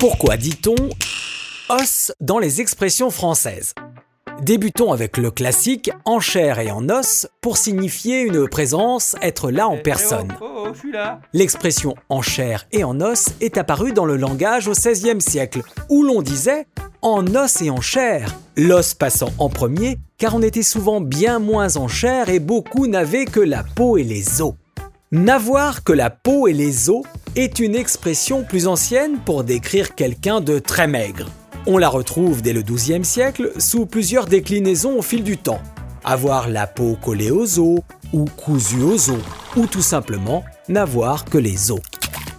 Pourquoi dit-on os dans les expressions françaises? Débutons avec le classique en chair et en os pour signifier une présence, être là en personne. Oh, oh, là. L'expression en chair et en os est apparue dans le langage au XVIe siècle, où l'on disait en os et en chair, l'os passant en premier, car on était souvent bien moins en chair et beaucoup n'avaient que la peau et les os. N'avoir que la peau et les os est une expression plus ancienne pour décrire quelqu'un de très maigre. On la retrouve dès le XIIe siècle sous plusieurs déclinaisons au fil du temps. Avoir la peau collée aux os, ou cousue aux os, ou tout simplement n'avoir que les os.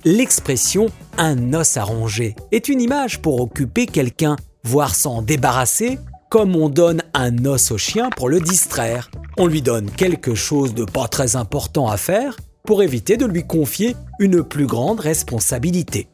L'expression un os à ronger est une image pour occuper quelqu'un, voire s'en débarrasser, comme on donne un os au chien pour le distraire. On lui donne quelque chose de pas très important à faire pour éviter de lui confier une plus grande responsabilité.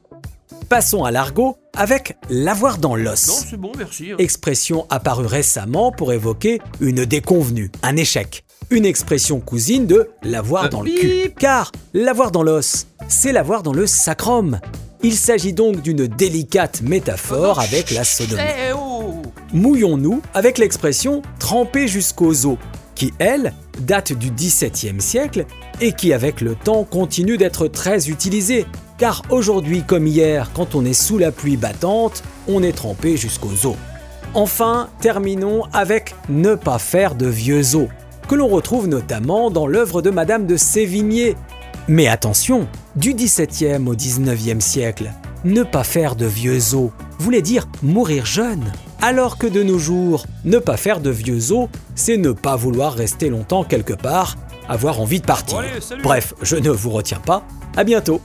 Passons à l'argot avec l'avoir dans l'os. bon, merci. Expression apparue récemment pour évoquer une déconvenue, un échec. Une expression cousine de l'avoir Euh, dans le cul. Car l'avoir dans l'os, c'est l'avoir dans le sacrum. Il s'agit donc d'une délicate métaphore avec la sodomie. Eh oh Mouillons-nous avec l'expression tremper jusqu'aux os, qui, elle, date du XVIIe siècle et qui, avec le temps, continue d'être très utilisée. Car aujourd'hui comme hier, quand on est sous la pluie battante, on est trempé jusqu'aux os. Enfin, terminons avec ne pas faire de vieux os, que l'on retrouve notamment dans l'œuvre de Madame de Sévigné. Mais attention, du XVIIe au XIXe siècle, ne pas faire de vieux os voulait dire mourir jeune. Alors que de nos jours, ne pas faire de vieux os, c'est ne pas vouloir rester longtemps quelque part, avoir envie de partir. Allez. Bref, je ne vous retiens pas. À bientôt.